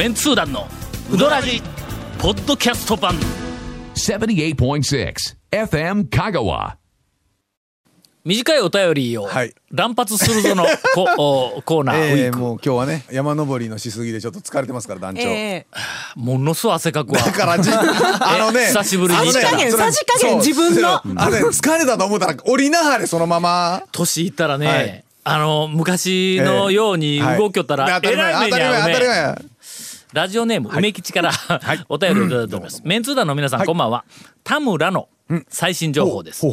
メンツー団のウドラジポッドキャスト版。78.6 FM Kagawa. 短いお便りをはい。乱発するぞのコ おコーナー。えー、もう今日はね山登りのしすぎでちょっと疲れてますから団長、ええものすごい汗かくわ。だからじ あのね久しぶりにあのねさじ加減さじ加減自分の。あのね疲れたと思ったら降りなはれそのまま。年いったらね、はい。あの昔のように動きよったら、はいえらい目に当たり前当たり遭うね前ラジオネーム、梅吉から、お便りをいただいております、メンツー団の皆さん、こんばんは。田村の最新情報です、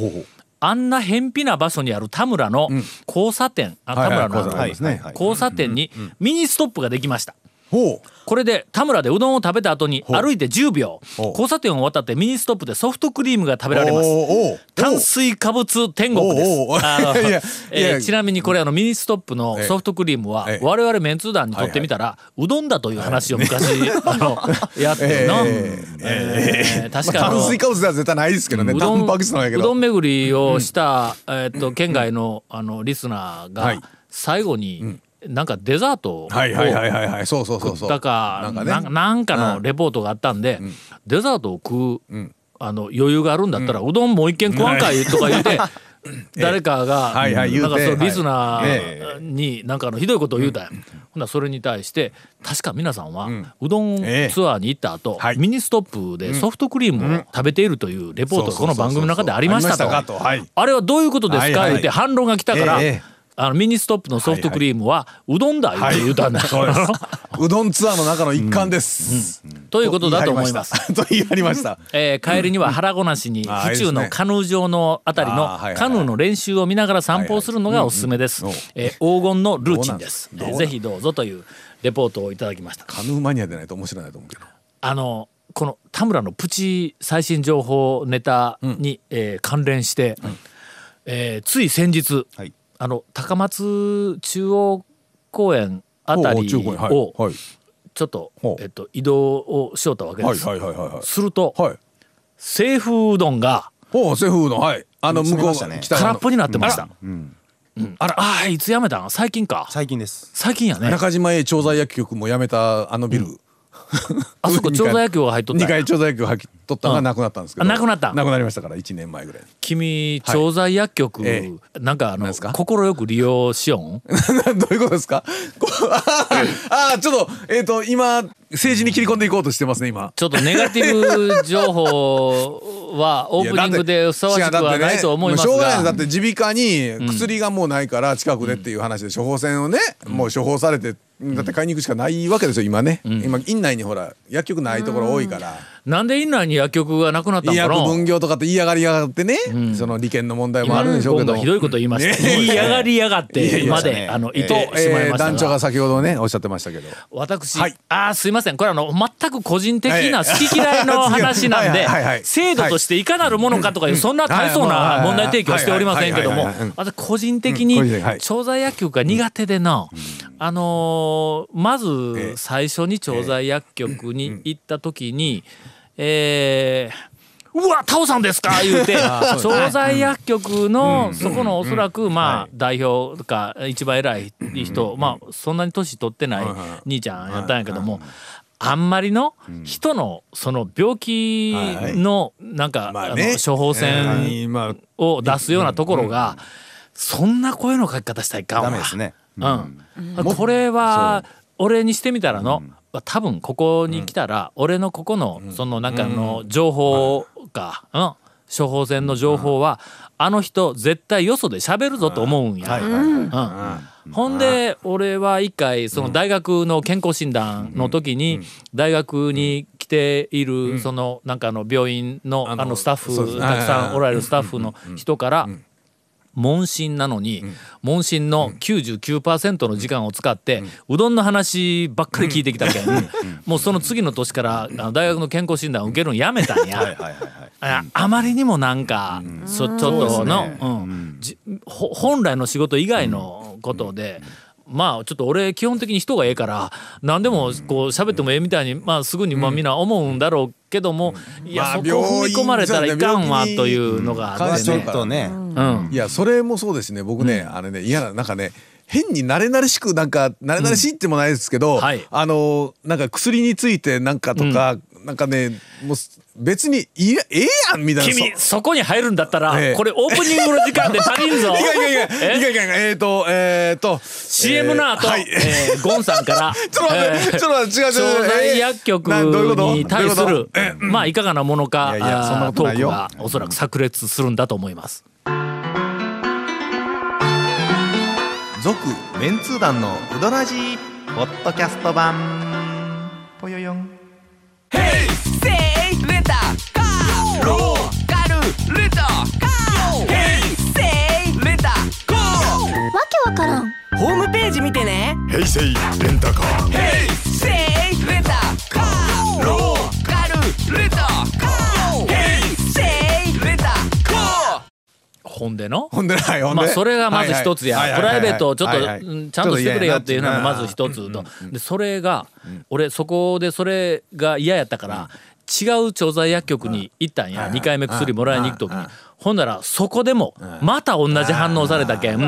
あんな辺鄙な場所にある田村の交差点、あ田村のあのはいはい交差点にミニストップができました。これで田村でうどんを食べた後に歩いて10秒。交差点を渡ってミニストップでソフトクリームが食べられます。炭水化物天国です。ちなみにこれあのミニストップのソフトクリームはええ我々メンツー団にとってみたらうどんだという話を昔あのやってるな。ええー確かまああの炭水化物では絶対ないですけどね。うどんうどん巡りをした、えーっと県外のあのリスナーがはい。最後になんかデザートをはいはいはいはいはい。そうそうそうそう。だかなんかのレポートがあったんで、デザートを食う、あの余裕があるんだったら、うどんもう一軒食わんかいとか言って。誰かが、なんかそうはい。リスナえーになんかあのひどいことを言うたんや、ほん。ならそれに対して確か皆さんは、うどんツえ。えアーに行った後、はい。ミニストップでソフトクリームを食べているというレポートがこの番組の中でありましたと。あれはどういうことですか、って反論が来たから、あのミニストップのソフトクリームはうどんだ言って言うたんだ、うどんツアーの中の一環です、ということだと思います。と言い張りました。えー帰りには腹ごなしに府中のカヌー場のあたりのカヌーの練習を見ながら散歩をするのがおすすめです。はいはいうん。えー黄金のルーチンです。でぜひどうぞというレポートをいただきました。カヌーマニアでないと面白いなと思うけど。あのこの田村のプチ最新情報ネタに、えー関連して、えーつい先日、はいあの高松中央公園あたりをはい。ちょっと,、えっと移動をしようたわけです。はいはいはいはい。はいすると、はい。西風うどんがほうセフーのはい。あの向こうね北空っぽになってました。うん。あら、ああ、いつ辞めたん？最近か。最近です。最近やね。中島へ調剤薬局も辞めたあのビル、あそこ、調剤薬局が入っとった2んや。回調剤薬局入っとったのがなくなったんですけど、あなくなった。なくなりましたから1年前ぐらいに。君、調剤薬局、えなんかあの何ですか、心よく利用しよん？どういうことですか？あーあーちょっとえっ、と今政治に切り込んでいこうとしてますね今。ちょっとネガティブ情報はオープニングでふさわしくはないと思います違うだってねもうしょうがないだがって耳鼻科に薬がもうないから近くでっていう話で処方箋をね、もう処方されてだって買いに行くしかないわけですよ今ね、今院内にほら薬局ないところ多いから、なんで院内に薬局がなくなったん分業とかって言い上がりやがってね、その利権の問題もあるんでしょうけど。ひどいこと言いました。ね。言い上がりやがってまで、ねあの、言っと、てしまいえーましたが。団長が。先ほどねおっしゃってましたけど。私、はい。ああすいません。これあの全く個人的な好き嫌いの話なんで制度としていかなるものかとかいうそんな大層な問題提起をしておりませんけども私個人的うん。に調剤薬局が苦手でなあのーまず最初に調剤薬局に行った時にえーうわタオさんですか？言うて調剤薬局のそこのおそらくまあ代表か一番偉い人まあそんなに年取ってない兄ちゃんやったんやけどもあんまりの人のその病気のなんかあの処方え箋を出すようなところがそんな声の書き方したらいかんわ。ダメですね。うん、これは俺にしてみたらの、多分ここに来たら俺のここのそのなんかあの情報か、うん、処方箋の情報はあの人絶対よそで喋るぞと思うんや。うん。ほんで俺は一回その大学の健康診断の時に大学に来ているそのなんかあの病院のあのスタッフたくさんおられるスタッフの人から問診なのに、問診の99%の時間を使って、うどんの話ばっかり聞いてきたけ。ん、もうその次の年から大学の健康診断を受けるのやめたんや。ああまりにもなんか、そちょっとの、本来の仕事以外のことで。まあちょっと俺基本的に人がええから何でもこう喋ってもええみたいにまあすぐにまあみんな思うんだろうけどもいやまあそこ踏み込まれたらいかんわというのがあってちょねっとね。うん。いやそれもそうですね。僕ね、あれね嫌ななんかね変に慣れ慣れしくなんか慣れ慣れしいってもないですけど、うん。はい。あのなんか薬についてなんかとか、なんかねもう別にいやええやんみたいな君そ。こに入るんだったら、ええ。これオープニングの時間で足りんぞ。いかんいかんいかん いかんえいかんいかんえっ、とえっ、と CM の後、はい。えーゴンさんから。ちょっと待って、えーちょっと待って違う違う調剤薬局に対するまあいかがなものかいやいやそんなトークがおそらく炸裂するんだと思います。続メンツー団のウドラジーポッドキャスト版からん。ホームページ見てね。平成レンタカー。せいレンタカー。ローカルレンタカー。ヘイセイレンタカー。ほんでの？ほんでないほんで。まあそれがまず一つや、はいはいプライベートをちょっと、はいはい。うんちゃんとしてくれよっていうのがまず一つと、でそれが、俺そこでそれが嫌やったから、違う調剤薬局に行ったんや、2回目薬もらいに行く時に、ほんならそこでもまた同じ反応されたけん、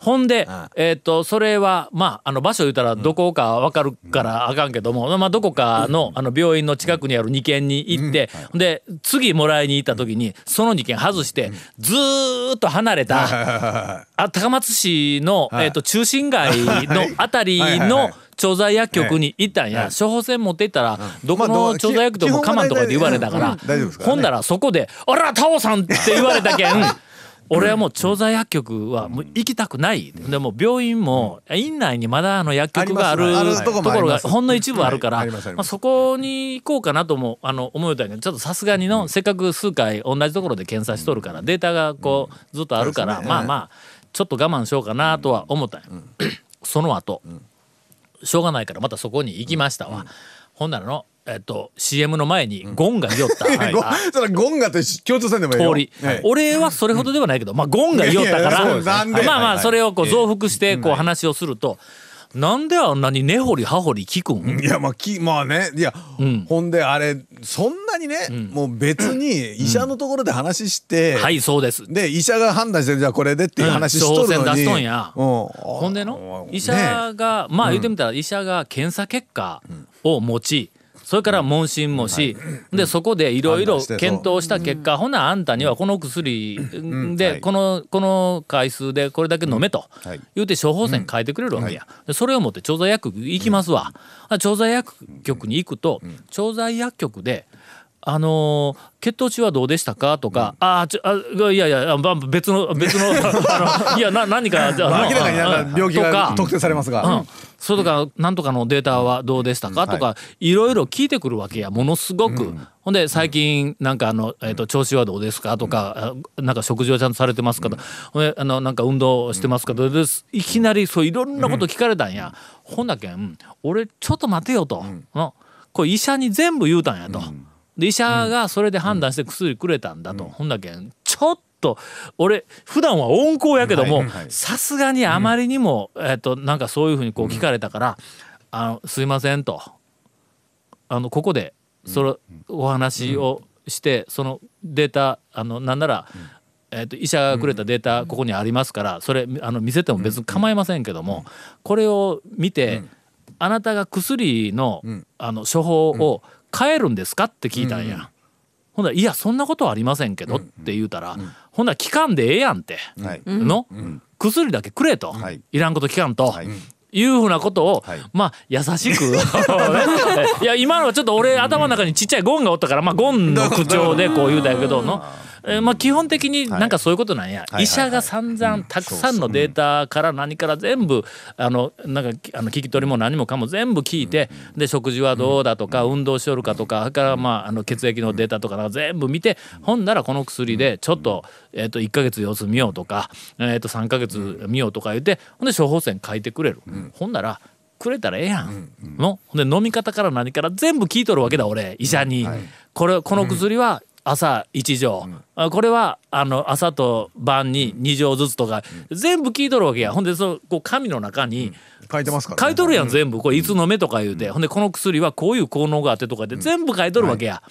ほんで、えっ、と、それは、まあ、あの、場所言ったらどこかわかるからあかんけども、まあ、どこかの、あの、病院の近くにある2軒に行って、で、次もらいに行った時に、その2軒外して、ずーっと離れた、あ高松市の、えっと中心街のあたりのい調剤薬局に行ったんや、処方箋持って行ったら、どこの調剤薬局もかまんとかで言われたから、ほんならそこで「あらタオさん!」って言われたけん俺はもう調剤薬局はもう行きたくない。でも病院も院内にまだあの薬局があるところがほんの一部あるから、まそこに行こうかなともあの思うたんやけどちょっとさすがにの、せっかく数回同じところで検査しとるからデータがこうずっとあるから、まあまあちょっと我慢しようかなとは思ったんや、その後、しょうがないからまたそこに行きましたわ、ほんならの、えっと、CM の前にゴンが言おった、はい。ゴあそれゴンガと共通せんでもいいよ。通り、はい。俺はそれほどではないけど、まあ、ゴンが言おったからなんでまあまあはいはいそれをこう増幅してこう話をすると、なんであんなに根掘り葉掘り聞くん、いやまあきまあね。いや、ん。ほんであれそんなにね、もう別に医者のところで話して、はいそうです。で医者が判断してじゃあこれでっていう話しとるのに、出しとんや。うん。ほんでの？医者が、まあ言ってみたら医者が検査結果を持ちそれから問診もし、でそこでいろいろ検討した結果、ほなあんたにはこの薬で、はい。このこの回数でこれだけ飲めと、はい。言うて処方箋書いてくれるわけや、でそれを持って調剤薬局行きますわ、調剤薬局に行くと、調剤薬局であのー血糖値はどうでしたか？とか、あーちょあいやいや別の別の いやな何かじゃあ明らかになんか病気とか。が特定されますが、うん、それとかなんとかのデータはどうでしたか、とかいろいろ聞いてくるわけやものすごく、ほんで最近なんかあの、えー、と調子はどうですか？とか、あなんか食事はちゃんとされてますか？と、ほんであのなんか運動してますか？と。ですいきなりそういろんなこと聞かれたんや、ほんだけん俺ちょっと待てよと、のこれ医者に全部言うたんやと。で医者がそれで判断して薬くれたんだと、ほんだけんちょっと俺普段は温厚やけどもさすがにあまりにも、えっとなんかそういうふうにこう聞かれたから「あのすいません」と。あのここでそのお話をしてそのデータあのなんなら、えー、と医者がくれたデータここにありますからそれあの見せても別に構いませんけどもこれを見てあなたが薬のあの処方を変えるんですかって聞いたんや。ほんなら「いやそんなことはありませんけど」って言うたら「ほんなら聞かんでええやん」って。はい。の、薬だけくれと、はい。い、らんこと聞かんと、い。い、うふうなことを、はい。まあ優しく。いや今のはちょっと俺頭の中にちっちゃいゴンがおったからまあゴンの口調でこう言うたんやけどの。えーまあ基本的になんかそういうことなんや、はい医者が散々たくさんのデータから何から全部あのなんかあの聞き取りも何もかも全部聞いて、で食事はどうだとか、運動しよるかとかそれからまああの血液のデータとか全部見てほんならこの薬でちょっと,、えー、と1ヶ月様子見ようとか、えー、と3ヶ月見ようとか言ってほんで処方箋書いてくれる、ほんならくれたらええやん、のほんで飲み方から何から全部聞いとるわけだ俺医者に、これこの薬は朝1錠、あこれはあの朝と晩に2錠ずつとか全部聞いとるわけや。ほんでそのこう紙の中に、書いてますから、ね、書いとるやん全部。これいつ飲めとか言うて、ほんでこの薬はこういう効能があってとかで全部書いとるわけや。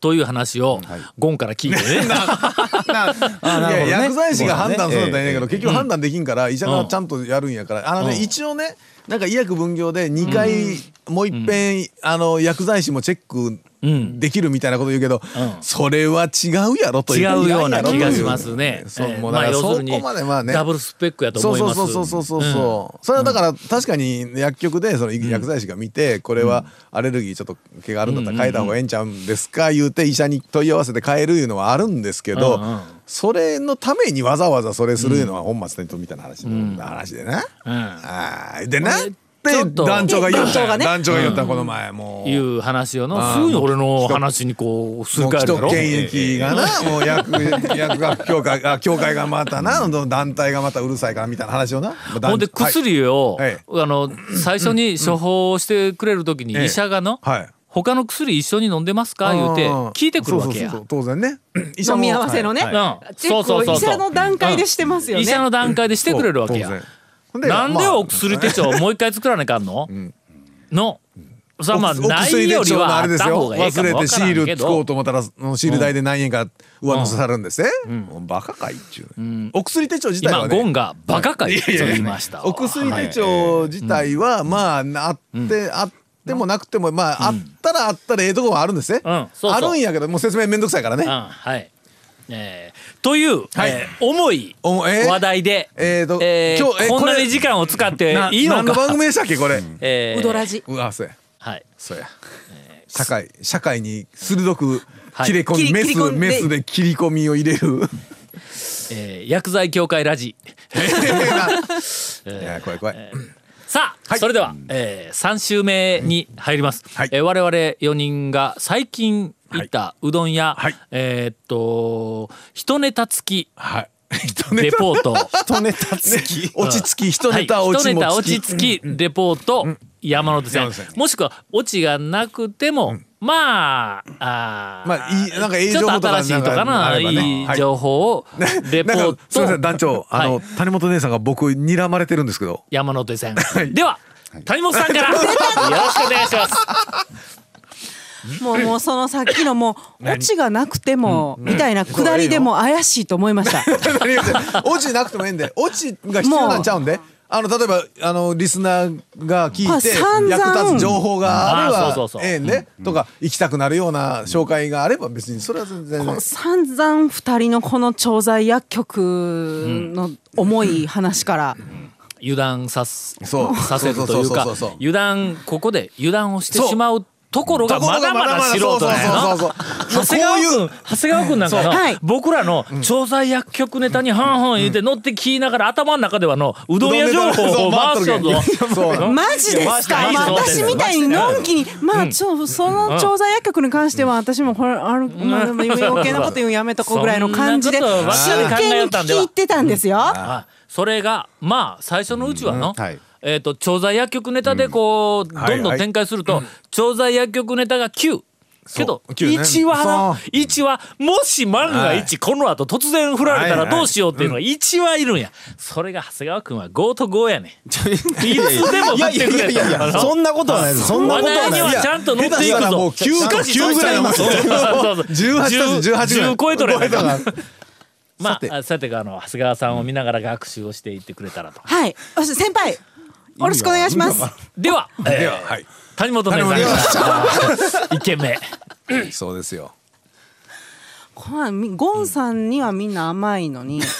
という話をゴンから聞いてね。いや薬剤師が判断するんだけど結局判断できんから医者がちゃんとやるんやから。あのね一応ねなんか医薬分業で2回もういっぺん。あの薬剤師もチェックできるみたいなこと言うけどそれは違うやろとい違うような気がしますね。そうえーもうだからそこまでまあね。ダブルスペックやと思います。そうそうそうそうそうそう、それはだから確かに薬局でその薬剤師が見てこれはアレルギーちょっと毛があるんだったら変えた方がええんちゃうんですか言うて医者に問い合わせて変えるいうのはあるんですけど、うんうん。それのためにわざわざそれするいうのは本末転倒みたいな話の話でね。うん。あーでな。っちょっと。て団長が言った団長がね。団長が言ったこの前もう。いう話をのすぐに俺の話にこうすり替えるだろ。権益がな、もう薬薬学協会あ協会がまたな団体がまたうるさいからみたいな話をな。ほんで薬を、はい。あの最初に処方してくれる時にええ医者がの、はい。他の薬一緒に飲んでますか？言うて聞いてくるわけや。そうそうそう当然ね。飲み合わせのね、はい。うん。チェックを医者の段階でしてますよね。医者の段階でしてくれるわけや。なんでまあお薬手帳もう一回作らなあかんの、の？さあまあおないよりはああれですよ。忘れてシールんけど使おうと思ったらシール代で何円か上乗せされるんですね、もうバカかいっちゅう、お薬手帳自体はね。今ゴンがバカかいと言いました。わお薬手帳自体はまああって、あってもなくてもまああったらあったらええとこはあるんですね、あるんやけどもう説明めんどくさいからね、うん。はい。えーという、はい。えー重い話題で、えーとえー今日えこんなに時間を使ってないいのか、何の番組でしたっけこれ、えー。うどらじ。うわそうや。はい。そうや。社会社会に鋭くはい。切れ込み、切りメスメスで切り込みを入れる。えー薬剤協会ラジ。いや怖い怖い、さあ、はい。それでは、えー、3週目に入ります、はい。えー我々4人が最近行ったうどん屋、はい。えーっと一ネタ付き。はい。一レポート。一ネタ付き。落ち着き。一ネタはい、落ち一ネタも落ち着き。レポート、山手線。山手線。もしくは落ちがなくても、まああー。まあいいなんかいいちょっと新しいとかないい情報をレポーなんかすみませんト団長。あの、はい谷本姉さんが僕睨まれてるんですけど。山手線、では谷本さんから。よろしくお願いしますもうもうそのさっきのもうオチがなくてもみたいなくだりでも怪しいと思いました。何言うてん落ちなくてもええんで。落ちが必要なんちゃうんで。あの例えばあのリスナーが聞いて役立つ情報があればそうそうそう。ええんでとか行きたくなるような紹介があれば別にそれは全然。散々二人のこの調剤薬局の重い話から、油断さすそう。させるというかそうそうそうそう油断ここで油断をしてそうしまうところがまだまだ素人な長谷川君長谷川君なんかの、はい。僕らの調剤薬局ネタにハンハン言って乗って聞きながら頭の中ではのうどん屋情報を回しようぞ。そう。マジですか？私みたいにのんきに。まあちょその調剤薬局に関しては私もこれあるまあ余計なこと言うのやめとこうぐらいの感じで真剣に聞いてたんですよ。あそれがまあ最初のうちはの、はいえー、と調剤薬局ネタでこう、はいどんどん展開すると、調剤薬局ネタが9。けどそう9ね。1はのそう。1はもし万が一この後突然振られたらはいはい。どうしようっていうのが1はいるんや。それが長谷川君は5と5やね。んいつでも振ってくれいやいやいやそんなことはないです。そんな話ことは題にないはちゃんと乗っていくぞ。したらもう9か9ぐらいのそうそうそう。18足す18ぐらい10超えとるやないか超え まさて。ああさてあの長谷川さんを見ながら学習をしていってくれたらと。はい。先輩よろしくお願いします。では、えーでははい。谷本姉さんから一件目そうですよゴンさんにはみんな甘いのに、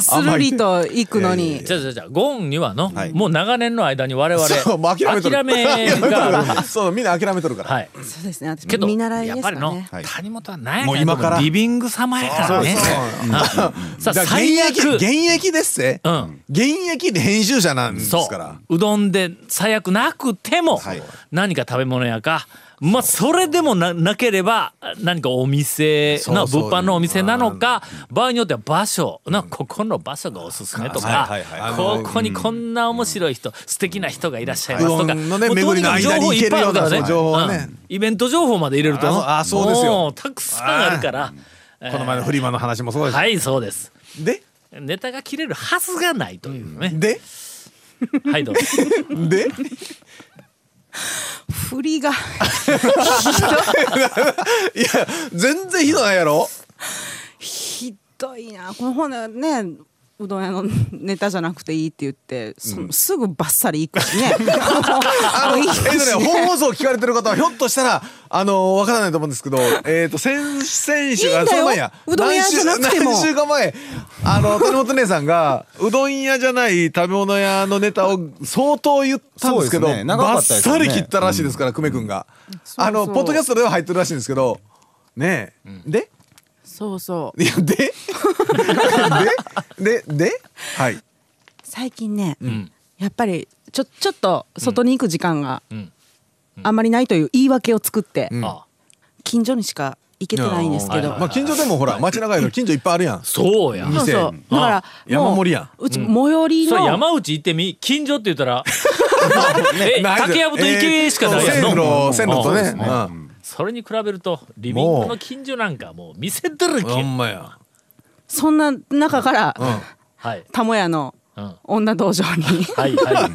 するりと行くのに、じゃあじゃあじゃあゴンにはの、はい。もう長年の間に我々そうもう諦諦めが。あ るそうみんな諦めとるから。はい。そうですね。私けど見習いやっぱりの、ですからね。はい。谷本は何やもう今から。リビング様やからね。あさあ最悪。役現役ですって。うん。現役で編集者なんですそから。う。うどんで最悪なくても、はい。何か食べ物やかまあそれでもななければ何かお店のそうそう物販のお店なのか場合によっては場所なここの場所がおすすめとかはいはいはいここにこんな面白い人素敵な人がいらっしゃいますとかもうとにかく情報いっぱいあるからね。うん。イベント情報まで入れるとああそうですよ。もうたくさんあるから。この前のフリマの話もそうです。はいそうです。で？ネタが切れるはずがないというね、で？はいどうぞ。で？振りが。いや全然ひどないやろ？ひどいな。この本ねうどん屋のネタじゃなくていいって言って、そのすぐバッサリいくしね。あの、えっとね、本放送聞かれてる方はひょっとしたら、あの、わからないと思うんですけど、えっと、先、先週、あその前や。うどん屋じゃなくても。何週何週間前、あの、鳥本姉さんが、うどん屋じゃない食べ物屋のネタを相当言ったんですけど、すね。長かバッサリ切ったらしいですから、久米君が。あの、そうポッドキャストでは入ってるらしいんですけど、ねえ。でそうそう。いや、で？で？で？で？はい。最近ね、ん。やっぱりちょちょっと外に行く時間がん。あんまりないという言い訳を作って、ん。あ近所にしか行けてないんですけど、まあ、近所でもほら、街中の近所いっぱいあるやん。そうや。店。そうそう。だから山盛りやん。もううち最寄りの、山内行ってみ？近所って言ったら？え竹やぶと池しかないやん。線の路、線路とね。それに比べるとリビングの近所なんかもう店だらけほんまや。そんな中から、はい。たもやのうん。女道場に。はいは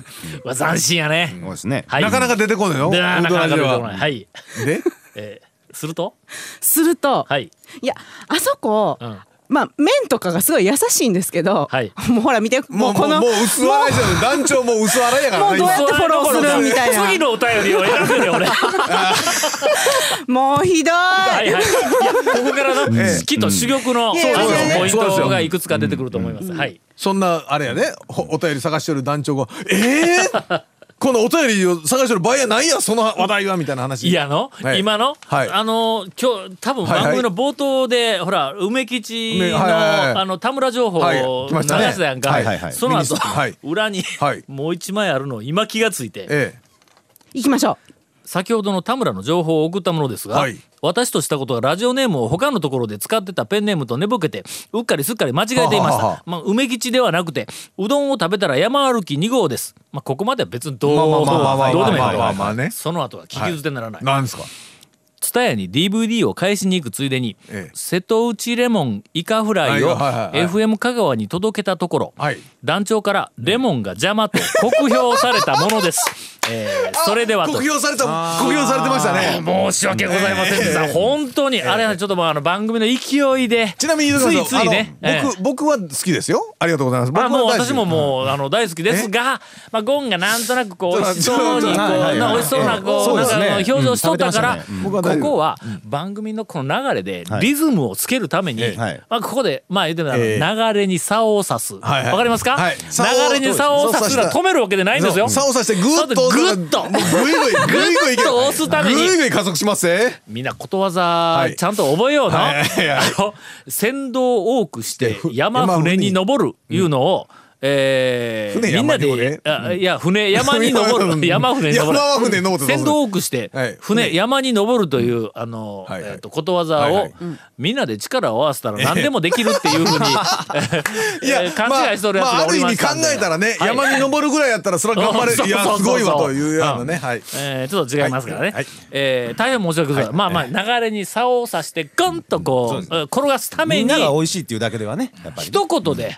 い。斬新やね。そうですね。はい。なかなか出てこないよ。でなかなか出てこないは。はい。で？えーすると？すると、はい。いやあそこ、うんまあ麺とかがすごい優しいんですけど、はい。もうほら見てもう、このもう薄笑いじゃん。団長もう薄笑いやからね。もうどうやってフォローするみたいな。次のお便りを選んで俺。もうひどい、はいはい。ここからのええ。きっと珠玉のあいやいやいやのポイントがいくつか出てくると思います。はい。そんな、あれやね、ほお便り探してる団長が、ええこのお便りを探してる場合やないやん、その話題は、みたいな話。いやの、はい。今の、はい。あの今日多分番組の冒頭で、ほら梅吉の、ねはいはいはいあの田村情報はい。を流来ましたやんか、はいはいはい。その後、はい。裏に、はい。もう一枚あるの今気がついて、ええ。行きましょ先ほどの田村の情報を送ったものですが、はい。私としたことはラジオネームを他のところで使ってたペンネームと寝ぼけてうっかりすっかり間違えていました。はあはあはあ。まあ、梅吉ではなくてうどんを食べたら山歩き2号です、まあ、ここまでは別にどう,、でもいいまあまあまあね。その後は聞き捨てならない、なんですか？蔦屋に DVD を返しに行くついでに、ええ。瀬戸内レモンイカフライを FM 香川に届けたところ、はい。団長からレモンが邪魔と酷評されたものです、えーそれではと。酷評された、酷評されてましたね。申し訳ございませんでした、本当に、あれはちょっともうあの番組の勢いでちなみについついねあの僕、僕は好きですよ。ありがとうございます。僕まあも私ももうあの大好きですが、まあゴンがなんとなくこう美味しそうにこう美味しそうなこうなんか表情しとったからうんここは番組のこの流れではい。リズムをつけるために、はい。まあここでまあ言ってみたらえ流れに竿を刺す、わかりますか、はい。流れに竿を刺すのは止めるわけでないんですよ。竿を刺してグッとグッと。グイグイグイグイと押すためにグイグイ加速しますぜみんなことわざいちゃんと覚えような、はいはいはいあの先導を多くしてふ山船に登るいうのを、えー船みんなであいや船山に登うんる 山船に登る。船に登って先導を多くして、はい。船山に登るというあの、はいはい。えー、とことわざを、はいはい。みんなで力を合わせたら何でもできるっていうふうに、いやえー勘違いしとるやつがおまあまあある意味考えたらね、はい。山に登るぐらいやったらそれは頑張れ そういやそうそう。そうすごいわというようなね。はい。えーちょっと違いますからね、はい。えー大変申し訳ございません、まあまあ流れに竿を刺してゴンとこう、そうですえー転がすためにみんなが美味しいっていうだけではね、やっぱりね。一言で、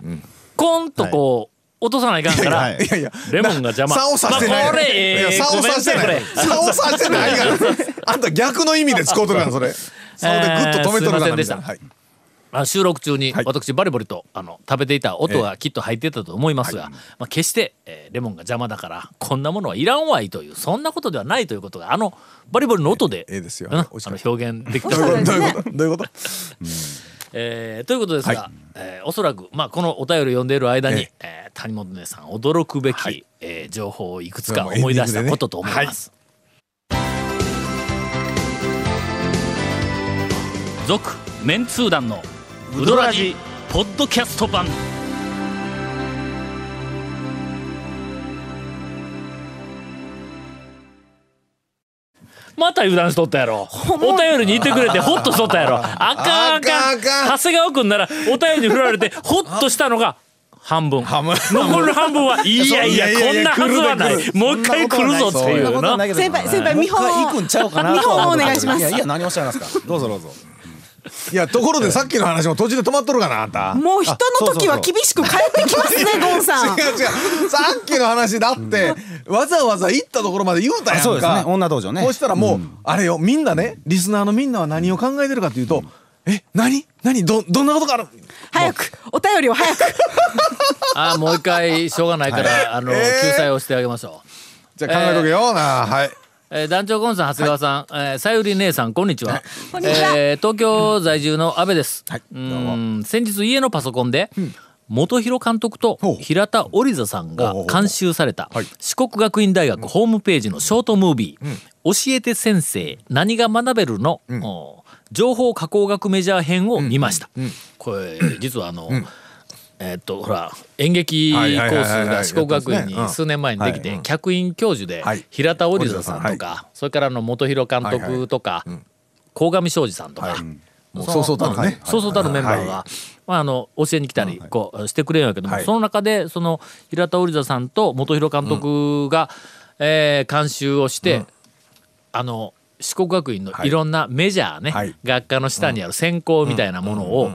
コンとこう、落とさないかんから、はいいやいや。レモンが邪魔。竿を刺してない、まあこれ、えーいや竿を刺してない竿を刺してないから。あんた逆の意味で使うとるからそれ。竿でグッと止めとるからみた。い。なあ収録中にはい。私バリバリとあの食べていた音がきっと入ってたと思いますが、まあ、決して、えーレモンが邪魔だからこんなものはいらんわいというそんなことではないということがあのバリバリの音で、ええですよ。表現できた。どういうこと？えーということですが、はい。えーおそらく、まあ、このお便りを読んでいる間に、ええ。ー谷本姉さん驚くべき、はい。えー情報をいくつか思い出したことと思います。続、メンツー団のウドラジポッドキャスト版また油断しとったやろ。お便りに言ってくれてホッとしとったやろ。あかんあかん。長谷川君ならお便りに振られてホッとしたのが半分。半分。残りの半分は いやいやいやいやこんなはずはない。もう一回来るぞっていう先輩先輩見本見本をお願いします。いやいや何をおっしゃいますか。どうぞどうぞいやところでさっきの話も途中で止まっとるかなあんた。もう人の時は厳しく帰ってきますねゴンさん。違う違う。さっきの話だってわざわざ行ったところまで言うたやんか。そうですね。女道場ね。そしたらもう、あれよみんなねリスナーのみんなは何を考えてるかというとえ何？何？どどんなことがある？早くお便りを早く。あーもう一回しょうがないから、あの、えー救済をしてあげましょう。じゃあ考えとけよ。な、はいえー団長コンさん長谷川さん、えーさゆり姉さんこんにちは、こえー東京在住の阿部です、はい。うん。先日家のパソコンで、元広監督と平田織座さんが監修されたはい。四国学院大学ホームページのショートムービー「教えて先生何が学べるの?お」情報加工学メジャー編を見ました、これ実はあの、えーっとほら演劇コースが四国学院に数年前にできて、客員教授ではい。平田織座さんとか、はそれからあの元広監督とか鴻上庄司さんとか、もうそうそうたるね、そうそうたるメンバーが、はまあ、あの教えに来たりこうしてくれるんやけども、はい。その中でその平田織座さんと元広監督が、えー監修をして、あの四国学院のい。ろんなメジャーね、はい。学科の下にある専攻みたいなものを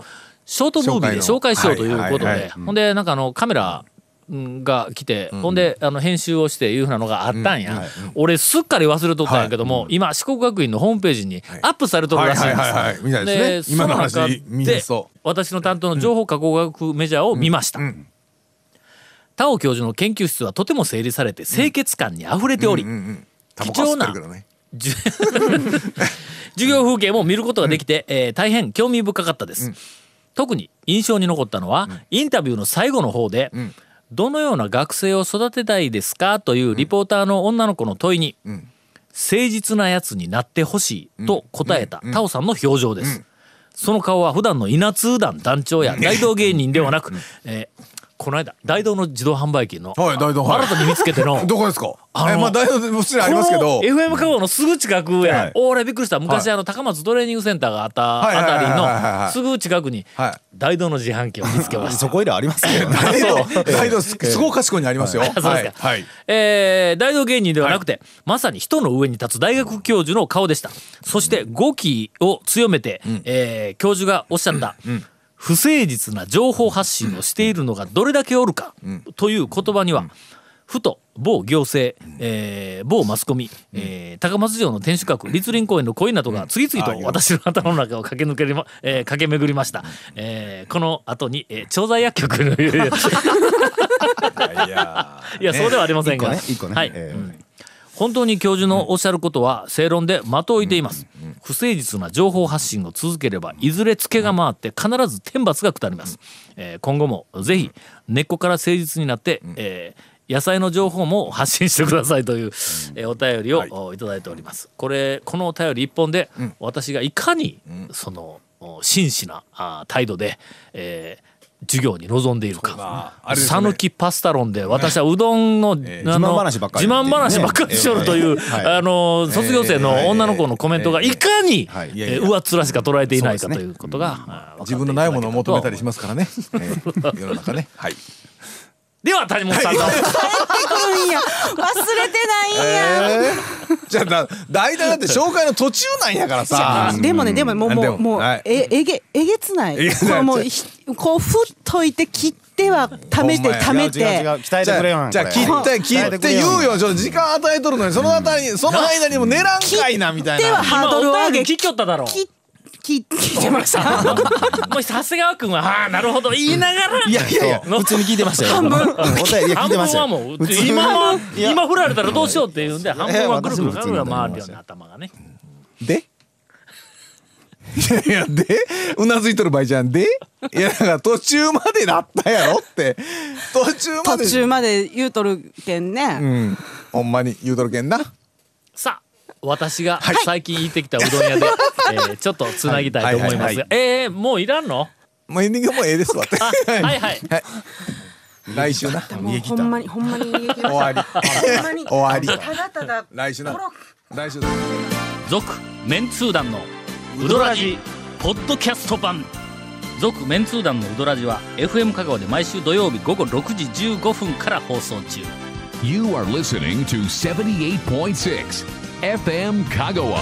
ショートムービーで紹紹介しようということで。ほんでなんかあのカメラうんが来て、ほんであの編集をしていうふうなのがあったんや、俺すっかり忘れとったんやけども、今四国学院のホームページにアップされとるらしいんです、はいはいで今の話そ中みんなそ私の担当の情報加工学メジャーを見ました、田尾教授の研究室はとても整理されて清潔感にあふれており、タバコ吸ってるけどね。じ ゅ授業風景も見ることができて、えー大変興味深かったです、特に印象に残ったのは、インタビューの最後の方で、どのような学生を育てたいですかというリポーターの女の子の問いに、誠実なやつになってほしいと答えたタオさんの表情です、その顔は普段の稲通団団長や大道芸人ではなく、えーこの間大道の自動販売機のはい大道はい。新たに見つけての どこですか？あのえまあ大学も普通にありますけど。FM 香川のすぐ近くや、はい。俺びっくりした。昔、あの高松トレーニングセンターがあったあたりはい。のすぐ近くにはい。大道の自販機を見つけました。そこいらありますけどね 大道大道すすごく賢いにありますよ。そうですか。はい。はい。えー大道芸人ではなくて、まさに人の上に立つ大学教授の顔でした。そして語気を強めて、えー教授がおっしゃった、不誠実な情報発信をしているのがどれだけおるか、という言葉には、ふと某行政、えー某マスコミ、えー高松城の天守閣立林公園のコインなどが次々と私の頭の中を駆け抜けりま、えー駆け巡りました、えーこの後に、えー調剤薬局のいやいや、そうではありませんが。ねね。はい、えー。うん本当に教授のおっしゃることは正論で的を置いています。不誠実な情報発信を続ければ、いずれツケが回って必ず天罰が下ります。えー今後もぜひ根っこから誠実になって、えー野菜の情報も発信してくださいという、えーお便りを、おい、ただいております。これこのお便り一本で、私がいかに、そのお真摯なあ態度で、えー授業に臨んでいるか。讃岐パスタロンで私はうどんの,、あの自慢話ばっかり。自慢話ばっかりしよるという、はいあの卒業生の女の子のコメントがいかに、上っ面しか捉えていないかということが、自分のないものを求めたりしまますからね。えー 世の中ね。はいでは谷本さんの、来るんや。忘れてないんや、えー。じゃあだ大体だって紹介の途中なんやからさ。でもねでももうでももうもう、はい。ええげえげつない。これもうひこう振っといて切っては溜めてほんまや。溜め違う違う違う。て鍛えてくれよじゃあ切って切って言うよちょっと時間与えとるのにそのあたりその間にも寝らんかいなみたいな。ではハードルを上げ。聞きよっただろ。う切切切ってました。もう長谷川君は「ああなるほど」言いながら。いやいやいやの普通に聞いてましたよ。半分。半分いてましたよ。はもう今はや。今振られたらどうしようっていうんで半分はぐるぐるぐる回るような頭がね。で？いやいやで？うなずいとる場合じゃん。で？いやだから途中までだったやろって。途中まで。途中まで言うとるけんね、うん。ほんまに言うとるけんな。さあ私が最近行ってきたうどん屋で、えーちょっとつなぎたいと思います。がえーもういらんの？もうエンディングもうええですわってあはい。はい。来週な。もうほんまにほんまに言い切終わり。したほんまに。終わり。ただただ来週な。来週だ。続メンツー団のウドラジポッドキャスト版。続メンツー団のウドラジは FM 香川で毎週土曜日午後6時15分から放送中。You are listening to 78.6 FM Kagawa.